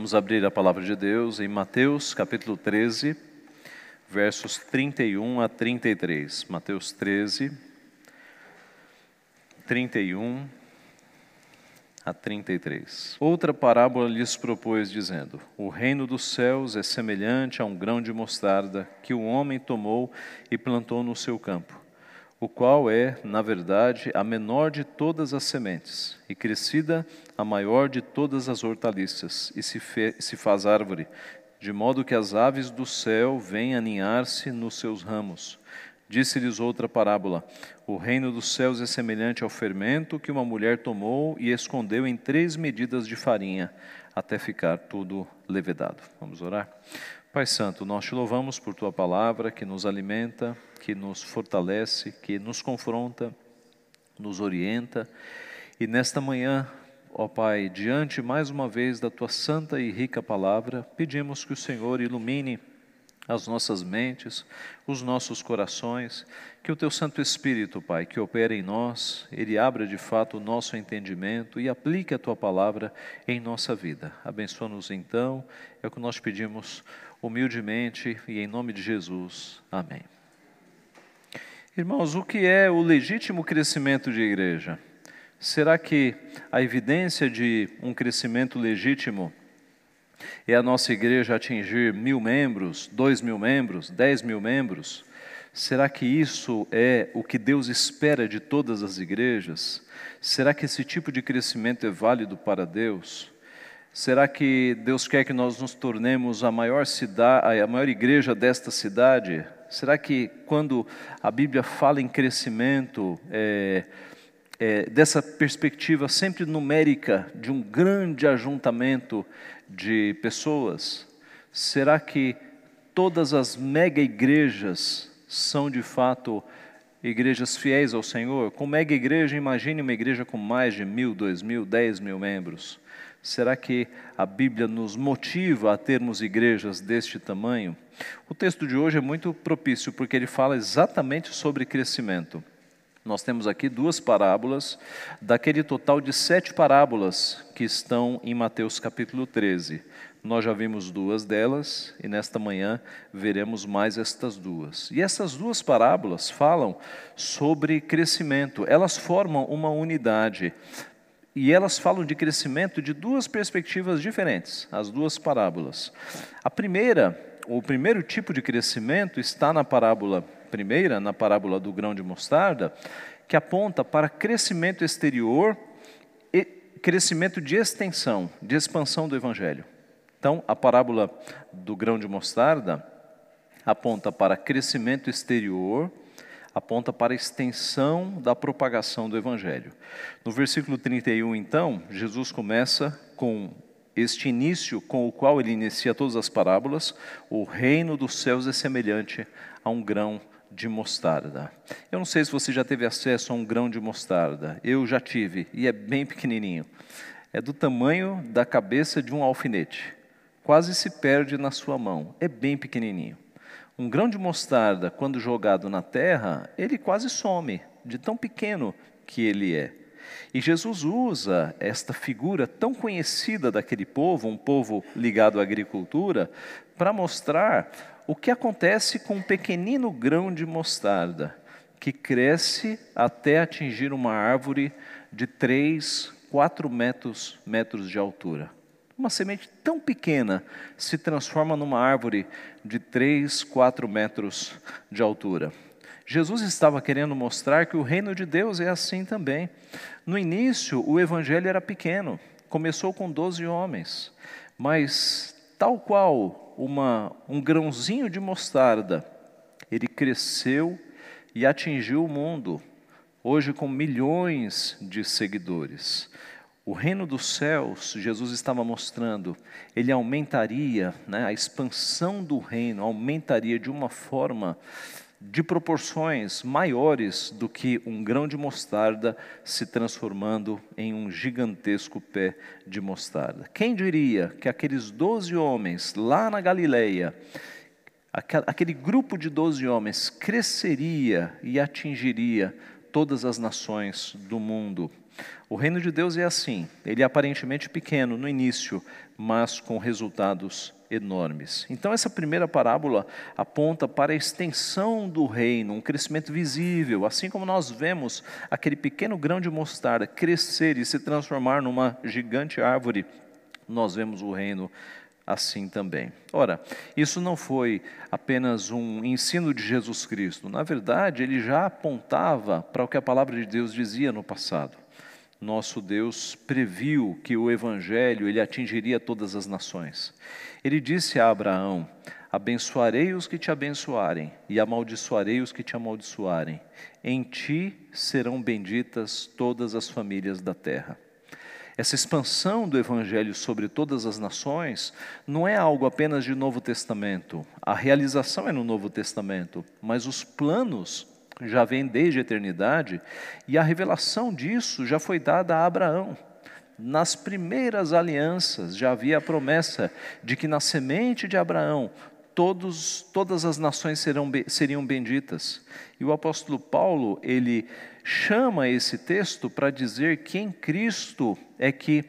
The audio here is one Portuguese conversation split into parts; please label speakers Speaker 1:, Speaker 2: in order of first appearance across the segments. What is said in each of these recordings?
Speaker 1: Vamos abrir a palavra de Deus em Mateus capítulo 13, versos 31 a 33. Mateus 13, 31 a 33. Outra parábola lhes propôs, dizendo: O reino dos céus é semelhante a um grão de mostarda que o homem tomou e plantou no seu campo o qual é, na verdade, a menor de todas as sementes, e crescida a maior de todas as hortaliças, e se, fe, se faz árvore, de modo que as aves do céu vêm aninhar-se nos seus ramos. Disse-lhes outra parábola: O reino dos céus é semelhante ao fermento que uma mulher tomou e escondeu em três medidas de farinha, até ficar tudo levedado. Vamos orar? Pai Santo, nós te louvamos por tua palavra que nos alimenta, que nos fortalece, que nos confronta, nos orienta. E nesta manhã, ó Pai, diante mais uma vez da tua santa e rica palavra, pedimos que o Senhor ilumine as nossas mentes, os nossos corações, que o teu Santo Espírito, Pai, que opera em nós, ele abra de fato o nosso entendimento e aplique a tua palavra em nossa vida. Abençoa-nos então, é o que nós pedimos humildemente e em nome de Jesus. Amém. Irmãos, o que é o legítimo crescimento de igreja? Será que a evidência de um crescimento legítimo é a nossa igreja atingir mil membros, dois mil membros, dez mil membros? Será que isso é o que Deus espera de todas as igrejas? Será que esse tipo de crescimento é válido para Deus? Será que Deus quer que nós nos tornemos a maior cidade, a maior igreja desta cidade? Será que quando a Bíblia fala em crescimento, é, é, dessa perspectiva sempre numérica de um grande ajuntamento de pessoas, será que todas as mega igrejas são de fato igrejas fiéis ao Senhor? Com mega igreja, imagine uma igreja com mais de mil, dois mil, dez mil membros. Será que a Bíblia nos motiva a termos igrejas deste tamanho? O texto de hoje é muito propício porque ele fala exatamente sobre crescimento. Nós temos aqui duas parábolas, daquele total de sete parábolas que estão em Mateus capítulo 13. Nós já vimos duas delas e nesta manhã veremos mais estas duas. E essas duas parábolas falam sobre crescimento, elas formam uma unidade. E elas falam de crescimento de duas perspectivas diferentes, as duas parábolas. A primeira, o primeiro tipo de crescimento está na parábola primeira, na parábola do grão de mostarda, que aponta para crescimento exterior e crescimento de extensão, de expansão do evangelho. Então, a parábola do grão de mostarda aponta para crescimento exterior aponta para extensão da propagação do Evangelho. No versículo 31, então, Jesus começa com este início com o qual ele inicia todas as parábolas: o reino dos céus é semelhante a um grão de mostarda. Eu não sei se você já teve acesso a um grão de mostarda, eu já tive, e é bem pequenininho. É do tamanho da cabeça de um alfinete, quase se perde na sua mão, é bem pequenininho. Um grão de mostarda, quando jogado na terra, ele quase some, de tão pequeno que ele é. E Jesus usa esta figura tão conhecida daquele povo, um povo ligado à agricultura, para mostrar o que acontece com um pequenino grão de mostarda, que cresce até atingir uma árvore de 3, 4 metros, metros de altura. Uma semente tão pequena se transforma numa árvore de 3, 4 metros de altura. Jesus estava querendo mostrar que o reino de Deus é assim também. No início, o evangelho era pequeno, começou com 12 homens, mas tal qual uma, um grãozinho de mostarda, ele cresceu e atingiu o mundo, hoje com milhões de seguidores. O reino dos céus, Jesus estava mostrando, ele aumentaria, né, a expansão do reino aumentaria de uma forma de proporções maiores do que um grão de mostarda se transformando em um gigantesco pé de mostarda. Quem diria que aqueles doze homens lá na Galileia, aquele grupo de doze homens cresceria e atingiria todas as nações do mundo. O reino de Deus é assim, ele é aparentemente pequeno no início, mas com resultados enormes. Então, essa primeira parábola aponta para a extensão do reino, um crescimento visível, assim como nós vemos aquele pequeno grão de mostarda crescer e se transformar numa gigante árvore, nós vemos o reino assim também. Ora, isso não foi apenas um ensino de Jesus Cristo, na verdade, ele já apontava para o que a palavra de Deus dizia no passado nosso Deus previu que o evangelho ele atingiria todas as nações. Ele disse a Abraão: Abençoarei os que te abençoarem e amaldiçoarei os que te amaldiçoarem. Em ti serão benditas todas as famílias da terra. Essa expansão do Evangelho sobre todas as nações não é algo apenas de Novo Testamento. A realização é no Novo Testamento, mas os planos já vem desde a eternidade, e a revelação disso já foi dada a Abraão. Nas primeiras alianças já havia a promessa de que na semente de Abraão todos, todas as nações serão, seriam benditas. E o apóstolo Paulo, ele chama esse texto para dizer que em Cristo é que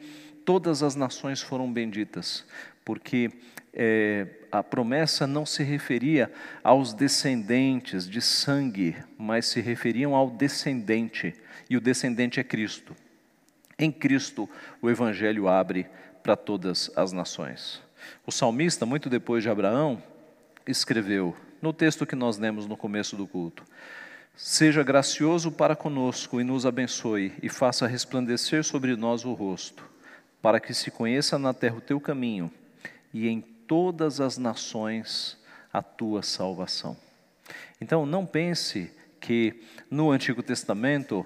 Speaker 1: todas as nações foram benditas, porque é, a promessa não se referia aos descendentes de sangue, mas se referiam ao descendente, e o descendente é Cristo. Em Cristo, o Evangelho abre para todas as nações. O salmista, muito depois de Abraão, escreveu, no texto que nós lemos no começo do culto: Seja gracioso para conosco e nos abençoe, e faça resplandecer sobre nós o rosto, para que se conheça na terra o teu caminho, e em todas as nações a tua salvação. Então, não pense que no Antigo Testamento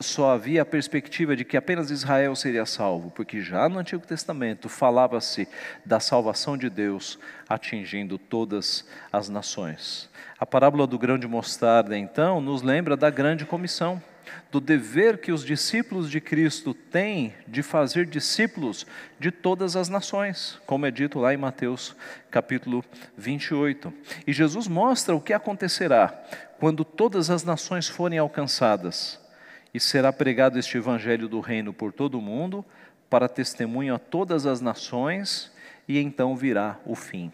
Speaker 1: só havia a perspectiva de que apenas Israel seria salvo, porque já no Antigo Testamento falava-se da salvação de Deus atingindo todas as nações. A parábola do grão de mostarda, então, nos lembra da grande comissão do dever que os discípulos de Cristo têm de fazer discípulos de todas as nações, como é dito lá em Mateus capítulo 28. E Jesus mostra o que acontecerá quando todas as nações forem alcançadas, e será pregado este evangelho do reino por todo o mundo, para testemunho a todas as nações, e então virá o fim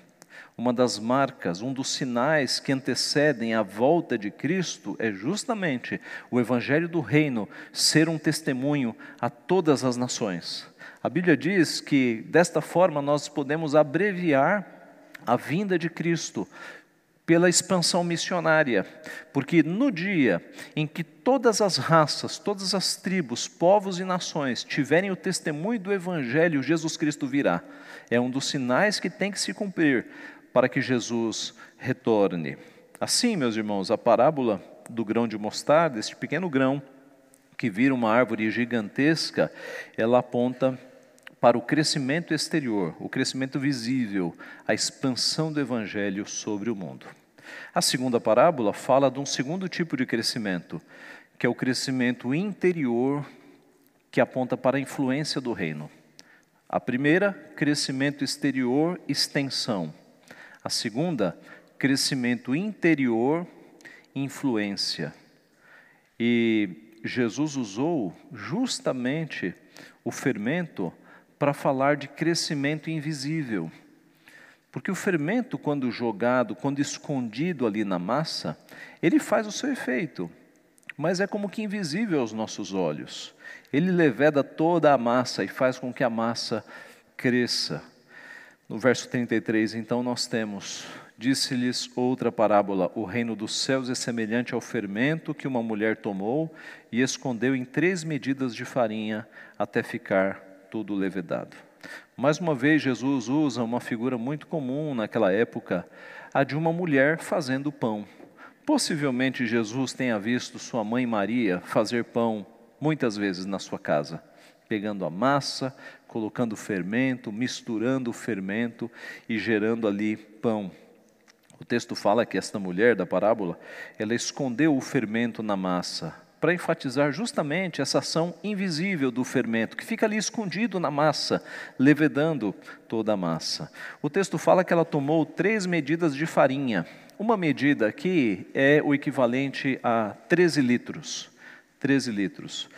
Speaker 1: uma das marcas, um dos sinais que antecedem a volta de Cristo é justamente o Evangelho do Reino ser um testemunho a todas as nações. A Bíblia diz que desta forma nós podemos abreviar a vinda de Cristo pela expansão missionária, porque no dia em que todas as raças, todas as tribos, povos e nações tiverem o testemunho do Evangelho, Jesus Cristo virá. É um dos sinais que tem que se cumprir para que Jesus retorne. Assim, meus irmãos, a parábola do grão de mostarda, este pequeno grão que vira uma árvore gigantesca, ela aponta para o crescimento exterior, o crescimento visível, a expansão do evangelho sobre o mundo. A segunda parábola fala de um segundo tipo de crescimento, que é o crescimento interior, que aponta para a influência do reino. A primeira, crescimento exterior, extensão. A segunda, crescimento interior, influência. E Jesus usou justamente o fermento para falar de crescimento invisível. Porque o fermento, quando jogado, quando escondido ali na massa, ele faz o seu efeito, mas é como que invisível aos nossos olhos. Ele leveda toda a massa e faz com que a massa cresça. No verso 33, então, nós temos: Disse-lhes outra parábola: O reino dos céus é semelhante ao fermento que uma mulher tomou e escondeu em três medidas de farinha até ficar tudo levedado. Mais uma vez, Jesus usa uma figura muito comum naquela época, a de uma mulher fazendo pão. Possivelmente Jesus tenha visto sua mãe Maria fazer pão muitas vezes na sua casa, pegando a massa, colocando fermento, misturando o fermento e gerando ali pão. O texto fala que esta mulher da parábola, ela escondeu o fermento na massa, para enfatizar justamente essa ação invisível do fermento, que fica ali escondido na massa, levedando toda a massa. O texto fala que ela tomou três medidas de farinha. Uma medida aqui é o equivalente a 13 litros. 13 litros.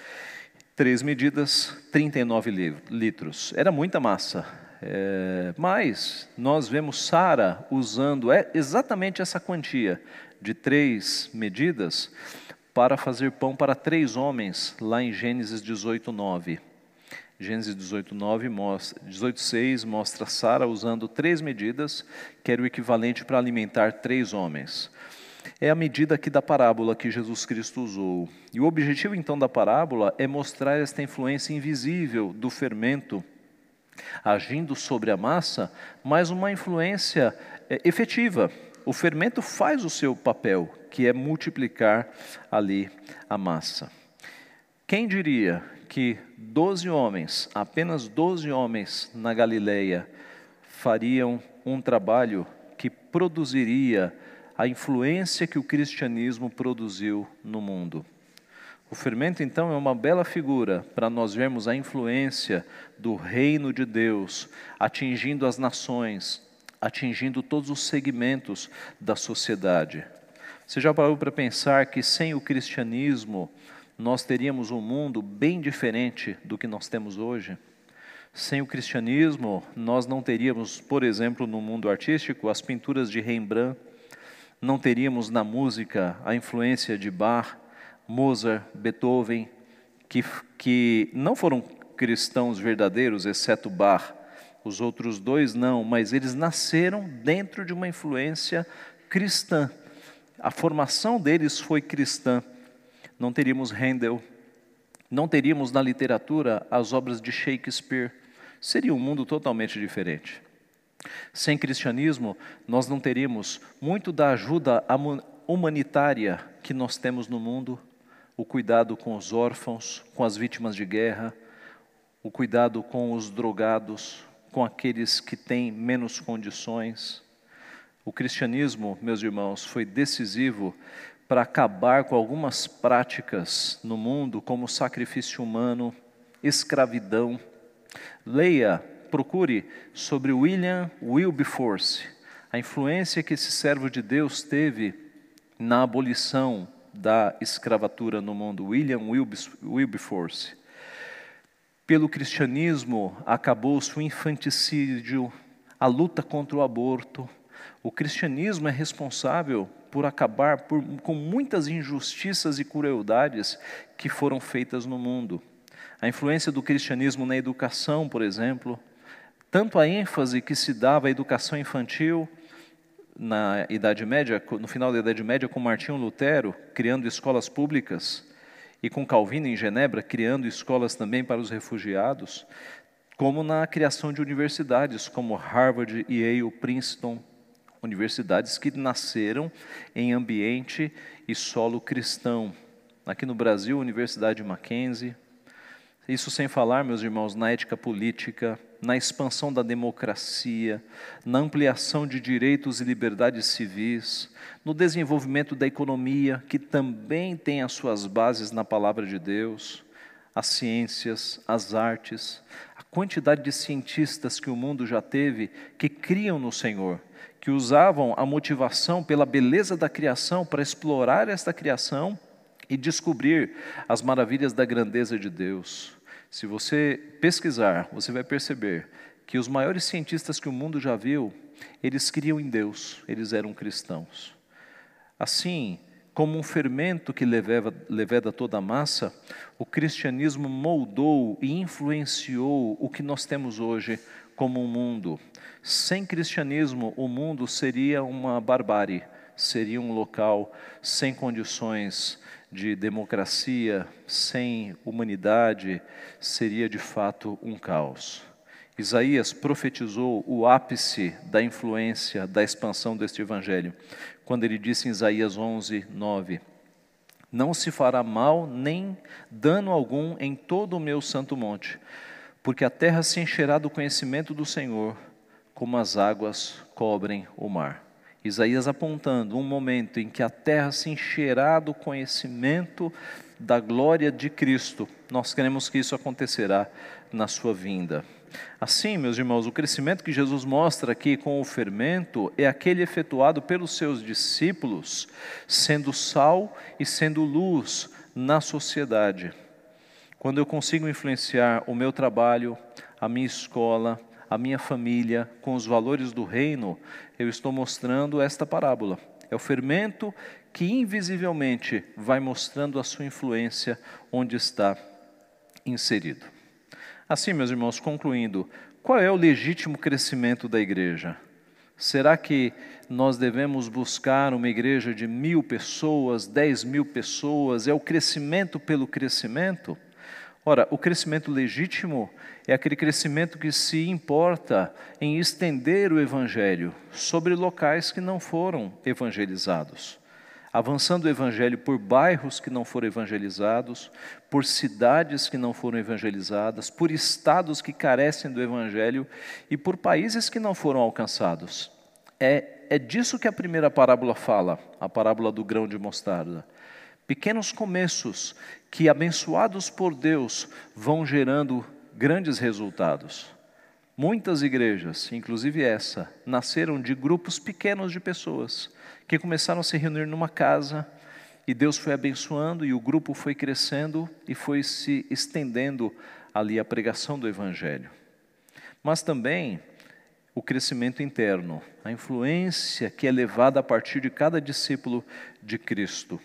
Speaker 1: Três medidas, 39 litros. Era muita massa. É, mas nós vemos Sara usando é, exatamente essa quantia de três medidas para fazer pão para três homens, lá em Gênesis 18, 9. Gênesis 18, 9 mostra, 18, 6 mostra Sara usando três medidas, que era o equivalente para alimentar três homens. É a medida aqui da parábola que Jesus Cristo usou. E o objetivo então da parábola é mostrar esta influência invisível do fermento agindo sobre a massa, mas uma influência é, efetiva. O fermento faz o seu papel, que é multiplicar ali a massa. Quem diria que doze homens, apenas doze homens na Galileia, fariam um trabalho que produziria a influência que o cristianismo produziu no mundo? O fermento, então, é uma bela figura para nós vermos a influência do reino de Deus atingindo as nações, atingindo todos os segmentos da sociedade. Você já parou para pensar que sem o cristianismo nós teríamos um mundo bem diferente do que nós temos hoje? Sem o cristianismo, nós não teríamos, por exemplo, no mundo artístico, as pinturas de Rembrandt, não teríamos na música a influência de Bach, Mozart, Beethoven, que, que não foram cristãos verdadeiros, exceto Bach. Os outros dois não, mas eles nasceram dentro de uma influência cristã. A formação deles foi cristã. Não teríamos Handel, não teríamos na literatura as obras de Shakespeare. Seria um mundo totalmente diferente. Sem cristianismo, nós não teríamos muito da ajuda humanitária que nós temos no mundo o cuidado com os órfãos, com as vítimas de guerra, o cuidado com os drogados, com aqueles que têm menos condições. O cristianismo, meus irmãos, foi decisivo para acabar com algumas práticas no mundo, como sacrifício humano, escravidão. Leia, procure sobre William Wilberforce, a influência que esse servo de Deus teve na abolição da escravatura no mundo, William Wilberforce. Pelo cristianismo, acabou-se o infanticídio, a luta contra o aborto. O cristianismo é responsável por acabar por, com muitas injustiças e crueldades que foram feitas no mundo. A influência do cristianismo na educação, por exemplo, tanto a ênfase que se dava à educação infantil, na Idade Média, no final da Idade Média, com Martinho Lutero, criando escolas públicas, e com Calvino em Genebra, criando escolas também para os refugiados, como na criação de universidades como Harvard, Yale, Princeton, universidades que nasceram em ambiente e solo cristão. Aqui no Brasil, Universidade Mackenzie, isso sem falar, meus irmãos, na ética política, na expansão da democracia, na ampliação de direitos e liberdades civis, no desenvolvimento da economia, que também tem as suas bases na palavra de Deus, as ciências, as artes, a quantidade de cientistas que o mundo já teve que criam no Senhor, que usavam a motivação pela beleza da criação para explorar esta criação e descobrir as maravilhas da grandeza de Deus. Se você pesquisar, você vai perceber que os maiores cientistas que o mundo já viu, eles criam em Deus, eles eram cristãos. Assim, como um fermento que leveda, toda a massa, o cristianismo moldou e influenciou o que nós temos hoje como um mundo. Sem cristianismo, o mundo seria uma barbárie, seria um local sem condições de democracia, sem humanidade, seria de fato um caos. Isaías profetizou o ápice da influência, da expansão deste evangelho, quando ele disse em Isaías 11, 9: Não se fará mal nem dano algum em todo o meu santo monte, porque a terra se encherá do conhecimento do Senhor, como as águas cobrem o mar. Isaías apontando um momento em que a terra se encherá do conhecimento da glória de Cristo. Nós queremos que isso acontecerá na sua vinda. Assim, meus irmãos, o crescimento que Jesus mostra aqui com o fermento é aquele efetuado pelos seus discípulos, sendo sal e sendo luz na sociedade. Quando eu consigo influenciar o meu trabalho, a minha escola, a minha família com os valores do reino, eu estou mostrando esta parábola. É o fermento que invisivelmente vai mostrando a sua influência onde está inserido. Assim, meus irmãos, concluindo, qual é o legítimo crescimento da igreja? Será que nós devemos buscar uma igreja de mil pessoas, dez mil pessoas? É o crescimento pelo crescimento? Ora, o crescimento legítimo é aquele crescimento que se importa em estender o evangelho sobre locais que não foram evangelizados avançando o evangelho por bairros que não foram evangelizados, por cidades que não foram evangelizadas, por estados que carecem do evangelho e por países que não foram alcançados. É, é disso que a primeira parábola fala, a parábola do grão de mostarda. Pequenos começos que, abençoados por Deus, vão gerando grandes resultados. Muitas igrejas, inclusive essa, nasceram de grupos pequenos de pessoas que começaram a se reunir numa casa e Deus foi abençoando e o grupo foi crescendo e foi se estendendo ali a pregação do Evangelho. Mas também o crescimento interno, a influência que é levada a partir de cada discípulo de Cristo.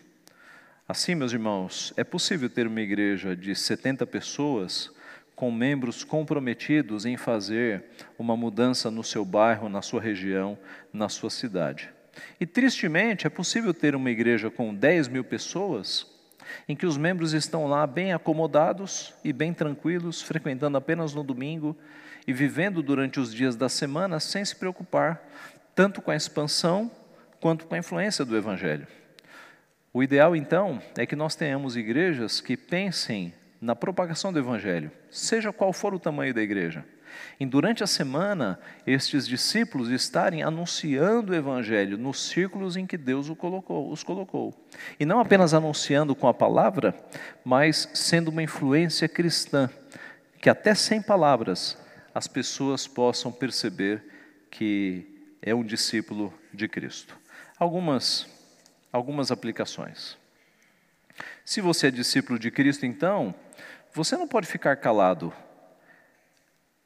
Speaker 1: Assim, meus irmãos, é possível ter uma igreja de 70 pessoas com membros comprometidos em fazer uma mudança no seu bairro, na sua região, na sua cidade. E tristemente, é possível ter uma igreja com 10 mil pessoas, em que os membros estão lá bem acomodados e bem tranquilos, frequentando apenas no domingo e vivendo durante os dias da semana sem se preocupar tanto com a expansão quanto com a influência do Evangelho. O ideal, então, é que nós tenhamos igrejas que pensem na propagação do Evangelho, seja qual for o tamanho da igreja. E durante a semana, estes discípulos estarem anunciando o Evangelho nos círculos em que Deus os colocou. E não apenas anunciando com a palavra, mas sendo uma influência cristã, que até sem palavras as pessoas possam perceber que é um discípulo de Cristo. Algumas, algumas aplicações. Se você é discípulo de Cristo, então, você não pode ficar calado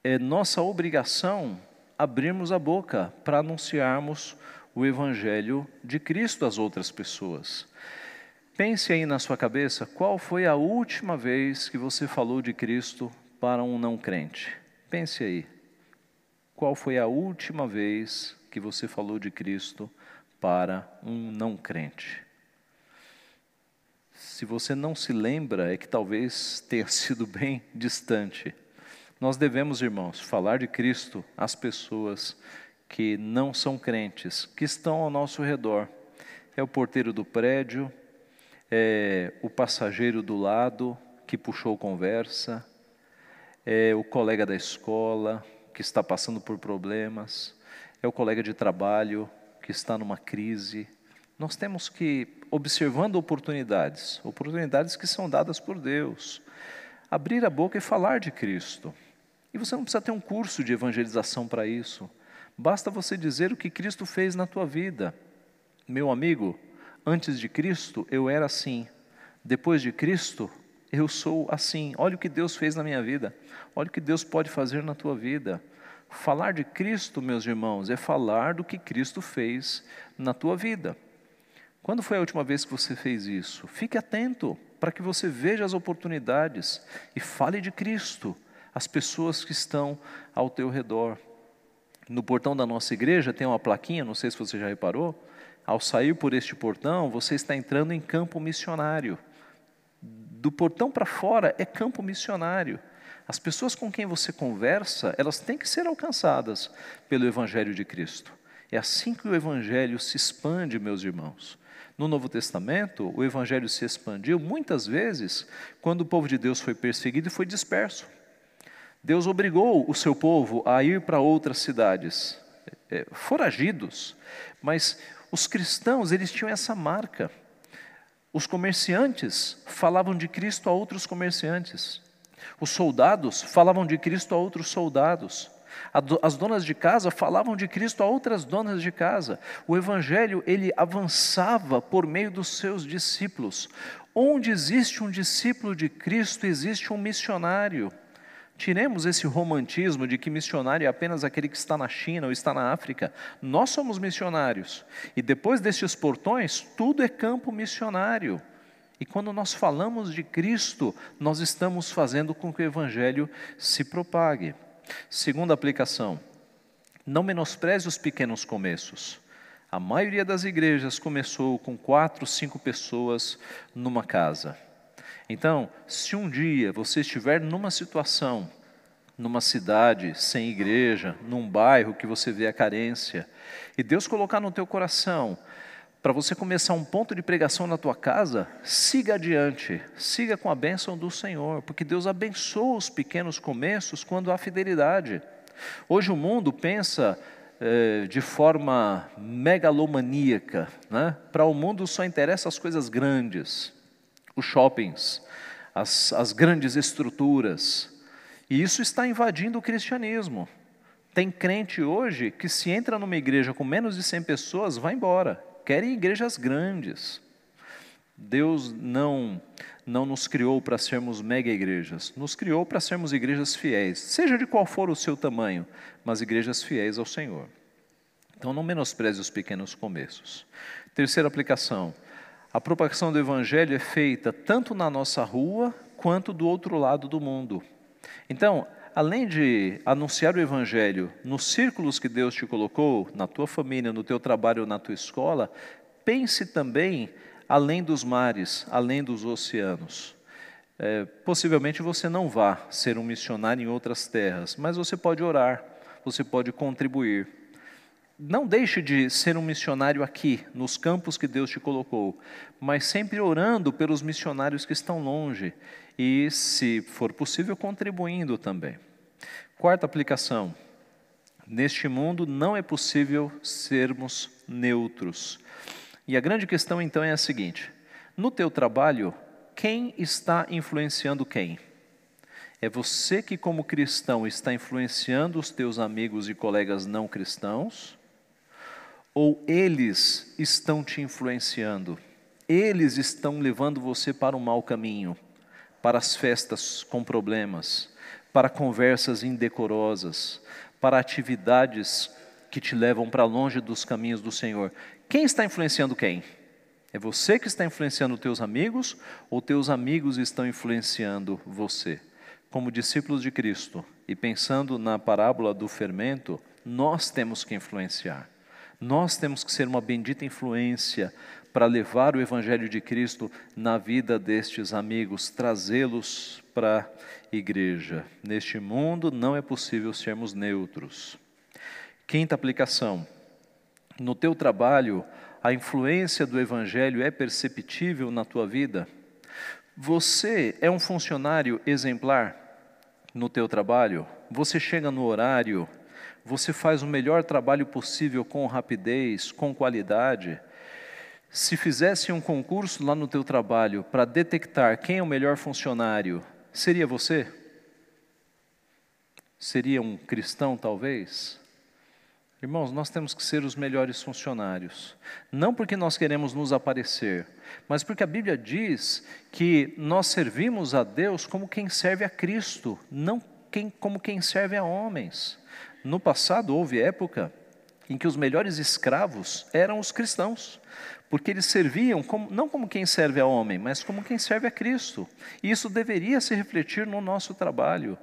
Speaker 1: é nossa obrigação abrirmos a boca para anunciarmos o Evangelho de Cristo às outras pessoas. Pense aí na sua cabeça qual foi a última vez que você falou de Cristo para um não crente. Pense aí. Qual foi a última vez que você falou de Cristo para um não crente? Se você não se lembra, é que talvez tenha sido bem distante. Nós devemos, irmãos, falar de Cristo às pessoas que não são crentes, que estão ao nosso redor. É o porteiro do prédio, é o passageiro do lado que puxou conversa, é o colega da escola que está passando por problemas, é o colega de trabalho que está numa crise. Nós temos que, observando oportunidades, oportunidades que são dadas por Deus, abrir a boca e falar de Cristo. E você não precisa ter um curso de evangelização para isso. Basta você dizer o que Cristo fez na tua vida. Meu amigo, antes de Cristo eu era assim. Depois de Cristo eu sou assim. Olha o que Deus fez na minha vida. Olha o que Deus pode fazer na tua vida. Falar de Cristo, meus irmãos, é falar do que Cristo fez na tua vida. Quando foi a última vez que você fez isso? Fique atento para que você veja as oportunidades e fale de Cristo as pessoas que estão ao teu redor. No portão da nossa igreja tem uma plaquinha, não sei se você já reparou. Ao sair por este portão, você está entrando em campo missionário. Do portão para fora é campo missionário. As pessoas com quem você conversa, elas têm que ser alcançadas pelo Evangelho de Cristo. É assim que o Evangelho se expande, meus irmãos. No Novo Testamento, o Evangelho se expandiu muitas vezes quando o povo de Deus foi perseguido e foi disperso. Deus obrigou o seu povo a ir para outras cidades, é, foragidos, mas os cristãos, eles tinham essa marca. Os comerciantes falavam de Cristo a outros comerciantes. Os soldados falavam de Cristo a outros soldados. As donas de casa falavam de Cristo a outras donas de casa. O evangelho ele avançava por meio dos seus discípulos, Onde existe um discípulo de Cristo, existe um missionário. Tiremos esse romantismo de que missionário é apenas aquele que está na China ou está na África. Nós somos missionários. E depois destes portões, tudo é campo missionário. E quando nós falamos de Cristo, nós estamos fazendo com que o Evangelho se propague. Segunda aplicação: não menospreze os pequenos começos. A maioria das igrejas começou com quatro, cinco pessoas numa casa. Então, se um dia você estiver numa situação, numa cidade sem igreja, num bairro que você vê a carência, e Deus colocar no teu coração para você começar um ponto de pregação na tua casa, siga adiante, siga com a bênção do Senhor, porque Deus abençoa os pequenos começos quando há fidelidade. Hoje o mundo pensa eh, de forma megalomaníaca, né? para o mundo só interessa as coisas grandes, os shoppings, as, as grandes estruturas, e isso está invadindo o cristianismo. Tem crente hoje que se entra numa igreja com menos de 100 pessoas, vai embora querem igrejas grandes. Deus não não nos criou para sermos mega igrejas, nos criou para sermos igrejas fiéis, seja de qual for o seu tamanho, mas igrejas fiéis ao Senhor. Então não menospreze os pequenos começos. Terceira aplicação: a propagação do evangelho é feita tanto na nossa rua quanto do outro lado do mundo. Então, além de anunciar o Evangelho nos círculos que Deus te colocou, na tua família, no teu trabalho, na tua escola, pense também além dos mares, além dos oceanos. É, possivelmente você não vá ser um missionário em outras terras, mas você pode orar, você pode contribuir. Não deixe de ser um missionário aqui, nos campos que Deus te colocou, mas sempre orando pelos missionários que estão longe e, se for possível, contribuindo também. Quarta aplicação: neste mundo não é possível sermos neutros. E a grande questão então é a seguinte: no teu trabalho, quem está influenciando quem? É você que, como cristão, está influenciando os teus amigos e colegas não cristãos? Ou eles estão te influenciando? Eles estão levando você para o mau caminho? para as festas com problemas, para conversas indecorosas, para atividades que te levam para longe dos caminhos do Senhor. Quem está influenciando quem? É você que está influenciando teus amigos ou teus amigos estão influenciando você? Como discípulos de Cristo e pensando na parábola do fermento, nós temos que influenciar. Nós temos que ser uma bendita influência para levar o Evangelho de Cristo na vida destes amigos, trazê-los para igreja. Neste mundo não é possível sermos neutros. Quinta aplicação: no teu trabalho, a influência do Evangelho é perceptível na tua vida? Você é um funcionário exemplar no teu trabalho? Você chega no horário? Você faz o melhor trabalho possível com rapidez, com qualidade? Se fizesse um concurso lá no teu trabalho para detectar quem é o melhor funcionário, seria você? Seria um cristão, talvez? Irmãos, nós temos que ser os melhores funcionários. Não porque nós queremos nos aparecer, mas porque a Bíblia diz que nós servimos a Deus como quem serve a Cristo, não quem, como quem serve a homens. No passado houve época em que os melhores escravos eram os cristãos, porque eles serviam como, não como quem serve a homem, mas como quem serve a Cristo. E isso deveria se refletir no nosso trabalho.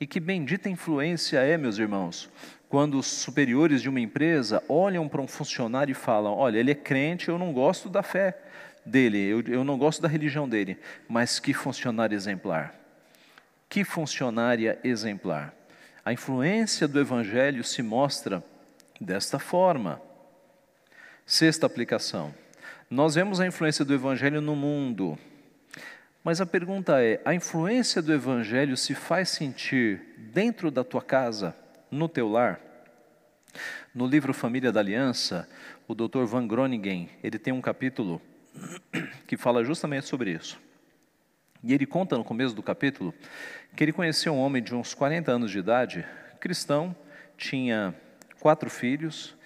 Speaker 1: E que bendita influência é, meus irmãos, quando os superiores de uma empresa olham para um funcionário e falam: Olha, ele é crente, eu não gosto da fé dele, eu, eu não gosto da religião dele, mas que funcionário exemplar. Que funcionária exemplar. A influência do Evangelho se mostra desta forma. Sexta aplicação. Nós vemos a influência do Evangelho no mundo, mas a pergunta é: a influência do Evangelho se faz sentir dentro da tua casa, no teu lar? No livro Família da Aliança, o Dr. Van Groningen ele tem um capítulo que fala justamente sobre isso. E ele conta no começo do capítulo que ele conheceu um homem de uns 40 anos de idade, cristão, tinha quatro filhos,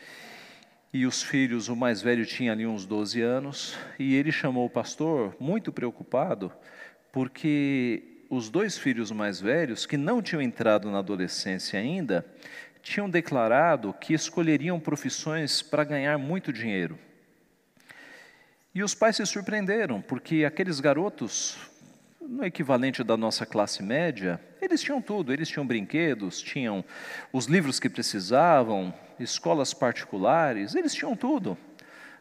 Speaker 1: E os filhos, o mais velho tinha ali uns 12 anos, e ele chamou o pastor, muito preocupado, porque os dois filhos mais velhos, que não tinham entrado na adolescência ainda, tinham declarado que escolheriam profissões para ganhar muito dinheiro. E os pais se surpreenderam, porque aqueles garotos, no equivalente da nossa classe média, eles tinham tudo, eles tinham brinquedos, tinham os livros que precisavam, escolas particulares, eles tinham tudo.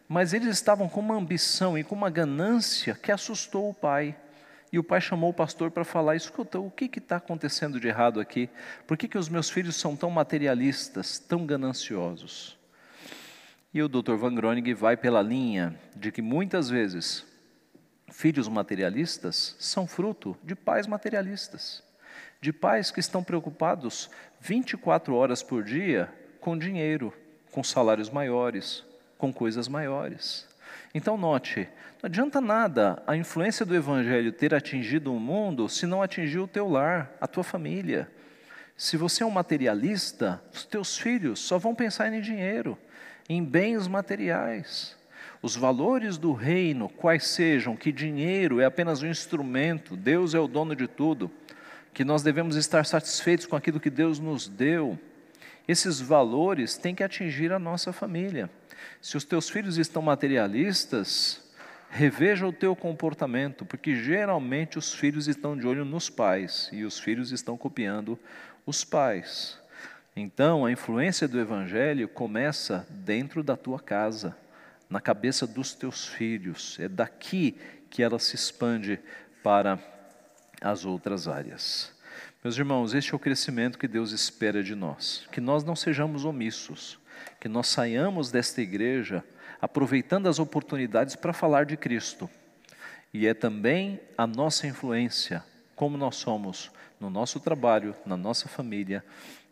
Speaker 1: Mas eles estavam com uma ambição e com uma ganância que assustou o pai. E o pai chamou o pastor para falar: escuta, o que está acontecendo de errado aqui? Por que, que os meus filhos são tão materialistas, tão gananciosos? E o Dr. Van Groningen vai pela linha de que muitas vezes filhos materialistas são fruto de pais materialistas, de pais que estão preocupados 24 horas por dia com dinheiro, com salários maiores, com coisas maiores. Então, note, não adianta nada a influência do Evangelho ter atingido o mundo se não atingiu o teu lar, a tua família. Se você é um materialista, os teus filhos só vão pensar em dinheiro, em bens materiais. Os valores do reino, quais sejam, que dinheiro é apenas um instrumento, Deus é o dono de tudo, que nós devemos estar satisfeitos com aquilo que Deus nos deu. Esses valores têm que atingir a nossa família. Se os teus filhos estão materialistas, reveja o teu comportamento, porque geralmente os filhos estão de olho nos pais e os filhos estão copiando os pais. Então, a influência do evangelho começa dentro da tua casa, na cabeça dos teus filhos. É daqui que ela se expande para as outras áreas. Meus irmãos, este é o crescimento que Deus espera de nós, que nós não sejamos omissos, que nós saiamos desta igreja aproveitando as oportunidades para falar de Cristo. E é também a nossa influência, como nós somos no nosso trabalho, na nossa família,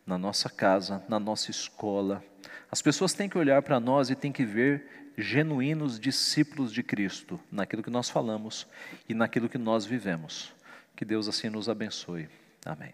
Speaker 1: na nossa casa, na nossa escola. As pessoas têm que olhar para nós e têm que ver genuínos discípulos de Cristo naquilo que nós falamos e naquilo que nós vivemos. Que Deus assim nos abençoe. Amém.